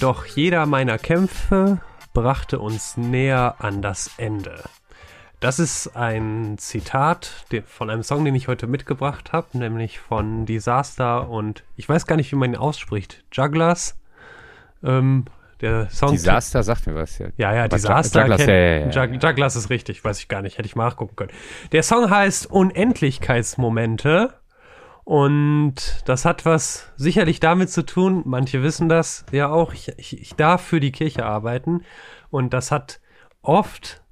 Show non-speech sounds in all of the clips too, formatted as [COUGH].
Doch jeder meiner Kämpfe brachte uns näher an das Ende. Das ist ein Zitat von einem Song, den ich heute mitgebracht habe, nämlich von Disaster und ich weiß gar nicht, wie man ihn ausspricht. Jugglers. Ähm, der Song. Disaster sagt mir was, ja. Ja, ja, Disaster. Jugglers, ja, ja, ja, Jugglers ist richtig, weiß ich gar nicht, hätte ich mal nachgucken können. Der Song heißt Unendlichkeitsmomente und das hat was sicherlich damit zu tun, manche wissen das ja auch, ich, ich, ich darf für die Kirche arbeiten und das hat oft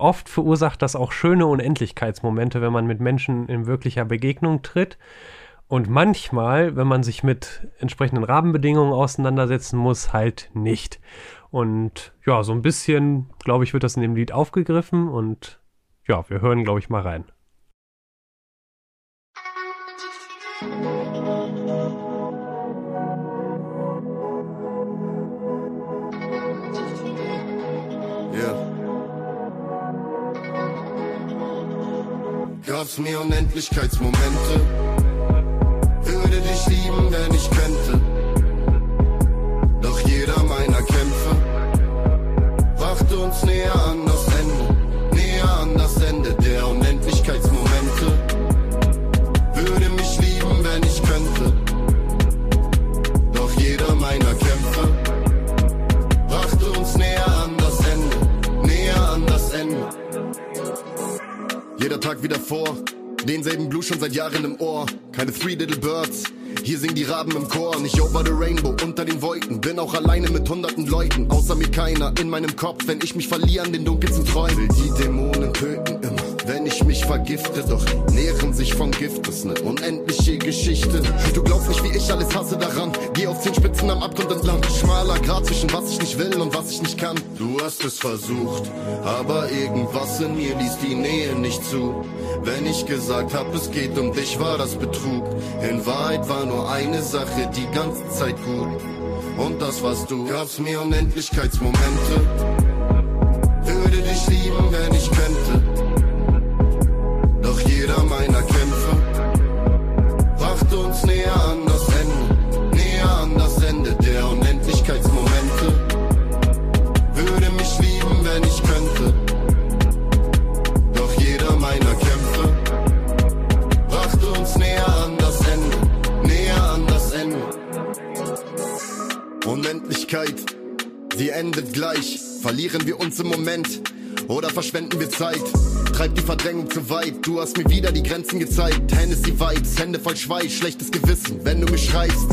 oft verursacht das auch schöne Unendlichkeitsmomente, wenn man mit Menschen in wirklicher Begegnung tritt. Und manchmal, wenn man sich mit entsprechenden Rahmenbedingungen auseinandersetzen muss, halt nicht. Und ja, so ein bisschen, glaube ich, wird das in dem Lied aufgegriffen und ja, wir hören, glaube ich, mal rein. Gab's mir Unendlichkeitsmomente. Würde dich lieben, wenn ich könnte. Doch jeder meiner Kämpfe brachte uns näher seit Jahren im Ohr. Keine Three Little Birds. Hier singen die Raben im Chor. Nicht over the rainbow, unter den Wolken. Bin auch alleine mit hunderten Leuten. Außer mir keiner in meinem Kopf, wenn ich mich verliere an den dunkelsten Träumen. Will die Dämonen töten wenn ich mich vergifte. Doch nähren sich vom Gift. Ist ne unendliche Geschichte. Du glaubst nicht, wie ich alles hasse daran. Geh auf zehn Spitzen am Abgrund entlang. Schmaler Grad zwischen was ich nicht will und was ich nicht kann. Du hast es versucht, aber irgendwas in mir ließ die Nähe nicht zu. Wenn ich gesagt hab, es geht um dich, war das Betrug. In Wahrheit war nur eine Sache die ganze Zeit gut. Und das warst du. Gab's mir Unendlichkeitsmomente. Würde dich lieben, wenn ich könnte. Verlieren wir uns im Moment oder verschwenden wir Zeit? Treibt die Verdrängung zu weit. Du hast mir wieder die Grenzen gezeigt. Hennessy Vibes, Hände voll Schweiß, schlechtes Gewissen. Wenn du mich schreibst,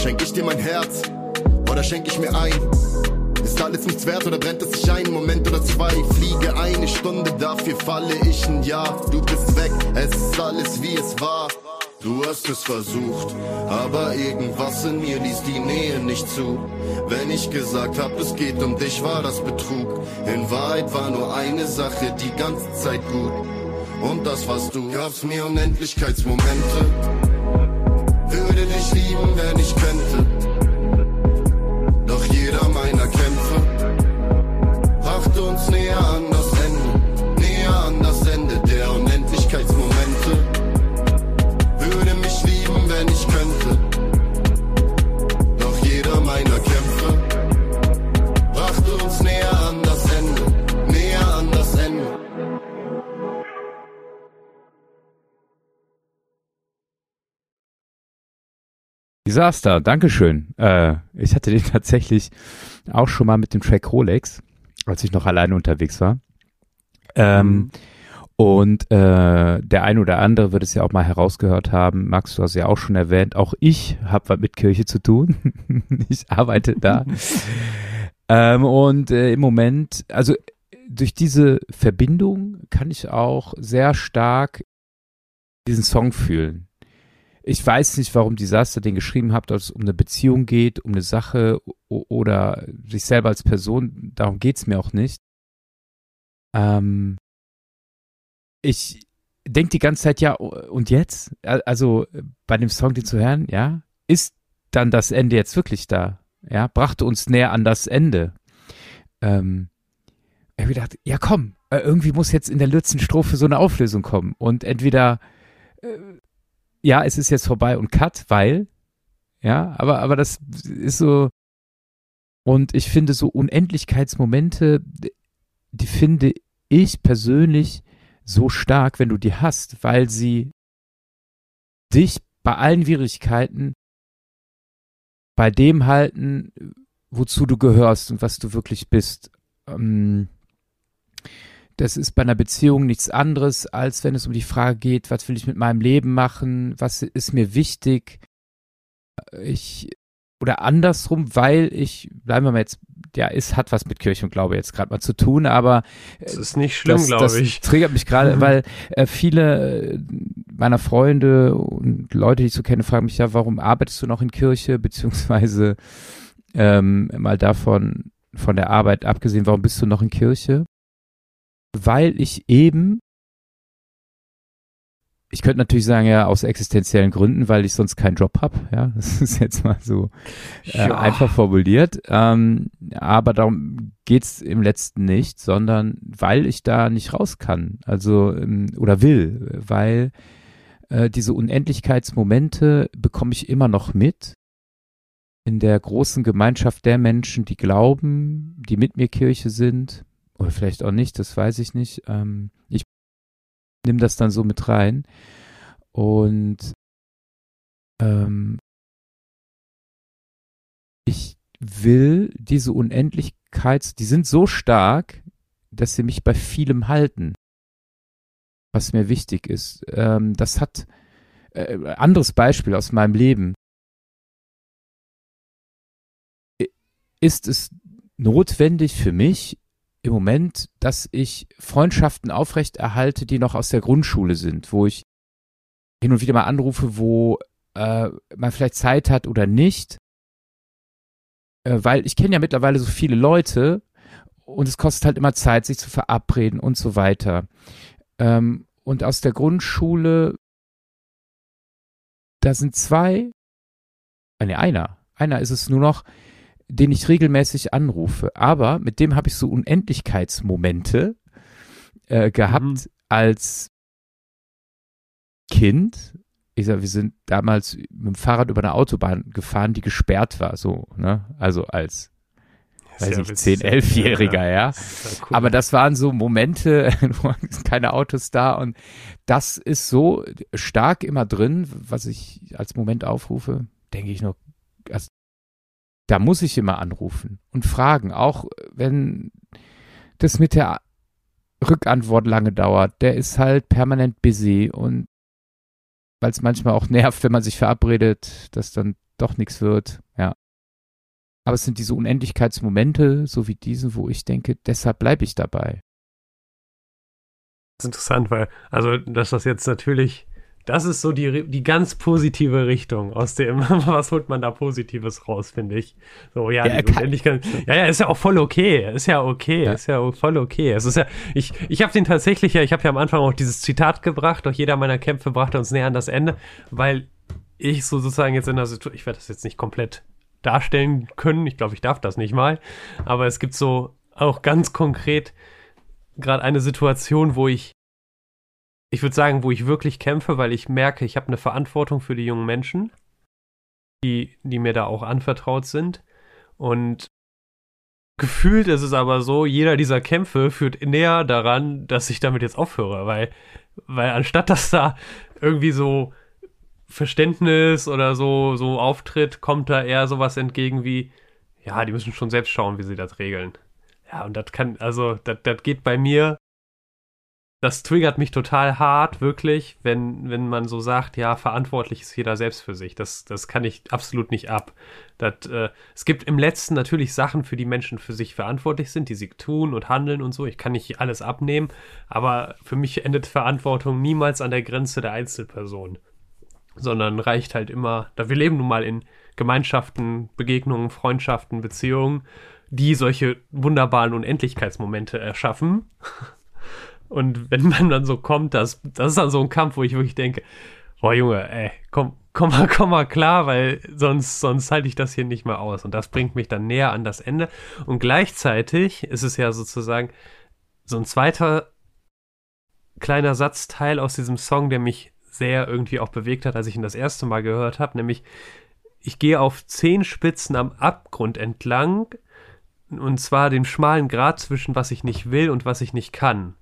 schenk ich dir mein Herz oder schenk ich mir ein? Ist alles nichts wert oder brennt es sich ein? Moment oder zwei, fliege eine Stunde, dafür falle ich ein Jahr. Du bist weg, es ist alles wie es war. Du hast es versucht, aber irgendwas in mir ließ die Nähe nicht zu. Wenn ich gesagt hab, es geht um dich, war das Betrug. In Wahrheit war nur eine Sache die ganze Zeit gut. Und das warst du. Gab's mir Unendlichkeitsmomente. Würde dich lieben, wenn ich könnte. Doch jeder meiner Kämpfe brachte uns näher Disaster, Dankeschön. Äh, ich hatte den [LAUGHS] tatsächlich auch schon mal mit dem Track Rolex, als ich noch alleine unterwegs war. Ähm, Mhm. Und äh, der ein oder andere wird es ja auch mal herausgehört haben. Max, du hast ja auch schon erwähnt, auch ich habe was mit Kirche zu tun. [LAUGHS] ich arbeite da. [LAUGHS] ähm, und äh, im Moment, also durch diese Verbindung kann ich auch sehr stark diesen Song fühlen. Ich weiß nicht, warum Disaster den geschrieben habt, ob es um eine Beziehung geht, um eine Sache oder sich selber als Person. Darum geht's mir auch nicht. Ähm, ich denke die ganze Zeit, ja, und jetzt? Also bei dem Song, den zu hören, ja, ist dann das Ende jetzt wirklich da? Ja, brachte uns näher an das Ende. Ähm, ich habe gedacht, ja komm, äh, irgendwie muss jetzt in der letzten Strophe so eine Auflösung kommen. Und entweder, äh, ja, es ist jetzt vorbei und cut, weil, ja, aber, aber das ist so, Und ich finde so Unendlichkeitsmomente, die finde ich persönlich so stark, wenn du die hast, weil sie dich bei allen Schwierigkeiten bei dem halten, wozu du gehörst und was du wirklich bist. Ähm, das ist bei einer Beziehung nichts anderes, als wenn es um die Frage geht, was will ich mit meinem Leben machen, was ist mir wichtig. Ich oder andersrum, weil ich, bleiben wir mal jetzt, ja, es hat was mit Kirche und Glaube jetzt gerade mal zu tun, aber das ist nicht schlimm, glaube ich. Das triggert mich gerade, weil äh, viele meiner Freunde und Leute, die ich so kenne, fragen mich ja, warum arbeitest du noch in Kirche, beziehungsweise ähm, mal davon, von der Arbeit abgesehen, warum bist du noch in Kirche? Weil ich eben ich könnte natürlich sagen, ja, aus existenziellen Gründen, weil ich sonst keinen Job habe. Ja, [LAUGHS] das ist jetzt mal so äh, ja. einfach formuliert. Ähm, aber darum geht's im letzten nicht, sondern weil ich da nicht raus kann. Also, ähm, oder will, weil äh, diese Unendlichkeitsmomente bekomme ich immer noch mit in der großen Gemeinschaft der Menschen, die glauben, die mit mir Kirche sind, oder vielleicht auch nicht, das weiß ich nicht. Ähm, ich nimm das dann so mit rein. Und ähm, ich will diese Unendlichkeits, die sind so stark, dass sie mich bei vielem halten, was mir wichtig ist. Ähm, das hat äh, anderes Beispiel aus meinem Leben. Ist es notwendig für mich, im Moment, dass ich Freundschaften aufrechterhalte, die noch aus der Grundschule sind, wo ich hin und wieder mal anrufe, wo äh, man vielleicht Zeit hat oder nicht. Äh, weil ich kenne ja mittlerweile so viele Leute und es kostet halt immer Zeit, sich zu verabreden und so weiter. Ähm, und aus der Grundschule, da sind zwei, äh, nee, einer, einer ist es nur noch, den ich regelmäßig anrufe. Aber mit dem habe ich so Unendlichkeitsmomente äh, gehabt mhm. als Kind. Ich sag, wir sind damals mit dem Fahrrad über eine Autobahn gefahren, die gesperrt war, so, ne? Also als weiß ich, 10, 11-Jähriger, ja. ja. Das cool. Aber das waren so Momente, [LAUGHS] wo keine Autos da und das ist so stark immer drin, was ich als Moment aufrufe, denke ich noch, also da muss ich immer anrufen und fragen, auch wenn das mit der Rückantwort lange dauert. Der ist halt permanent busy und weil es manchmal auch [LAUGHS] nervt, wenn man sich verabredet, dass dann doch nichts wird. Ja. Aber es sind diese Unendlichkeitsmomente, so wie diesen, wo ich denke, deshalb bleibe ich dabei. Das ist interessant, weil, also, dass das jetzt natürlich das ist so die, die ganz positive Richtung aus dem, [LAUGHS] was holt man da Positives raus, finde ich. So, ja, ja, kann, ja, ja, ist ja auch voll okay. Ist ja okay, ja. ist ja voll okay. Es ist ja, ich, ich habe den tatsächlich ja, ich habe ja am Anfang auch dieses Zitat gebracht, doch jeder meiner Kämpfe brachte uns näher an das Ende, weil ich so sozusagen jetzt in der Situation, ich werde das jetzt nicht komplett darstellen können, ich glaube, ich darf das nicht mal, aber es gibt so auch ganz konkret gerade eine Situation, wo ich ich würde sagen, wo ich wirklich kämpfe, weil ich merke, ich habe eine Verantwortung für die jungen Menschen, die, die mir da auch anvertraut sind. Und gefühlt ist es aber so, jeder dieser Kämpfe führt näher daran, dass ich damit jetzt aufhöre, weil, weil anstatt dass da irgendwie so Verständnis oder so, so auftritt, kommt da eher sowas entgegen wie, ja, die müssen schon selbst schauen, wie sie das regeln. Ja, und das kann, also, das, das geht bei mir das triggert mich total hart, wirklich, wenn, wenn man so sagt, ja, verantwortlich ist jeder selbst für sich. Das, das kann ich absolut nicht ab. Das, äh, es gibt im letzten natürlich Sachen, für die Menschen für sich verantwortlich sind, die sie tun und handeln und so. Ich kann nicht alles abnehmen, aber für mich endet Verantwortung niemals an der Grenze der Einzelperson, sondern reicht halt immer, da wir leben nun mal in Gemeinschaften, Begegnungen, Freundschaften, Beziehungen, die solche wunderbaren Unendlichkeitsmomente erschaffen. [LAUGHS] Und wenn man dann so kommt, das, das ist dann so ein Kampf, wo ich wirklich denke, boah Junge, ey, komm, komm mal, [LAUGHS] komm mal klar, weil sonst, sonst halte ich das hier nicht mehr aus. Und das bringt mich dann näher an das Ende. Und gleichzeitig ist es ja sozusagen so ein zweiter kleiner Satzteil aus diesem Song, der mich sehr irgendwie auch bewegt hat, als ich ihn das erste Mal gehört habe, nämlich ich gehe auf zehn Spitzen am Abgrund entlang Und zwar den schmalen Grat zwischen was ich nicht will und was ich nicht kann.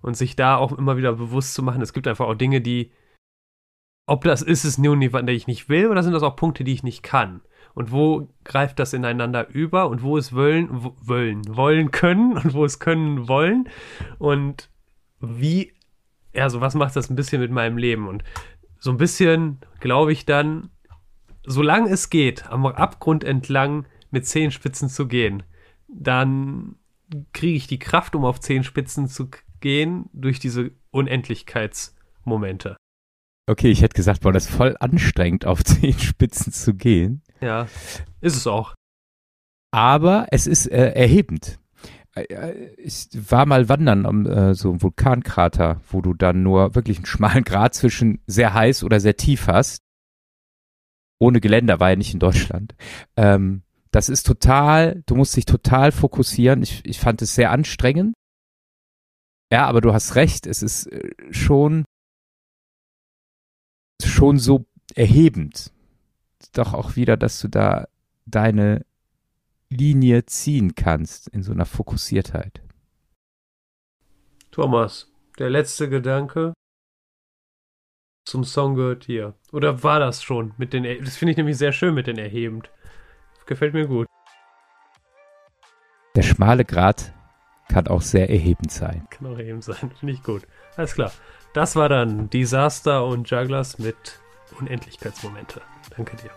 Und sich da auch immer wieder bewusst zu machen, es gibt einfach auch Dinge, die, ob das ist es nur, die ich nicht will, oder sind das auch Punkte, die ich nicht kann? Und wo greift das ineinander über und wo es wollen, wollen, wollen können und wo es können wollen? Und wie, also was macht das ein bisschen mit meinem Leben? Und so ein bisschen glaube ich dann, solange es geht, am Abgrund entlang mit Zehenspitzen zu gehen, dann kriege ich die Kraft, um auf Zehenspitzen zu gehen, durch diese Unendlichkeitsmomente. Okay, ich hätte gesagt, boah, das ist voll anstrengend, auf [LAUGHS] Zehenspitzen zu gehen. Ja, ist es auch. Aber es ist äh, erhebend. Äh, äh, ich war mal wandern um äh, so einem Vulkankrater, wo du dann nur wirklich einen schmalen Grat zwischen sehr heiß oder sehr tief hast. Ohne Geländer war ja nicht in Deutschland. Ähm, das ist total, du musst dich total fokussieren. Ich, ich fand es sehr anstrengend. Ja, aber du hast recht, es ist äh, schon, schon so erhebend. Doch auch wieder, dass du da deine Linie ziehen kannst in so einer Fokussiertheit. Thomas, der letzte Gedanke zum Song gehört hier. Oder war das schon mit den, das finde ich nämlich sehr schön mit den erhebend. Gefällt mir gut. Der schmale Grat kann auch sehr erhebend sein. Kann auch erhebend sein, finde ich gut. Alles klar. Das war dann Disaster und Jugglers mit Unendlichkeitsmomente. Danke dir.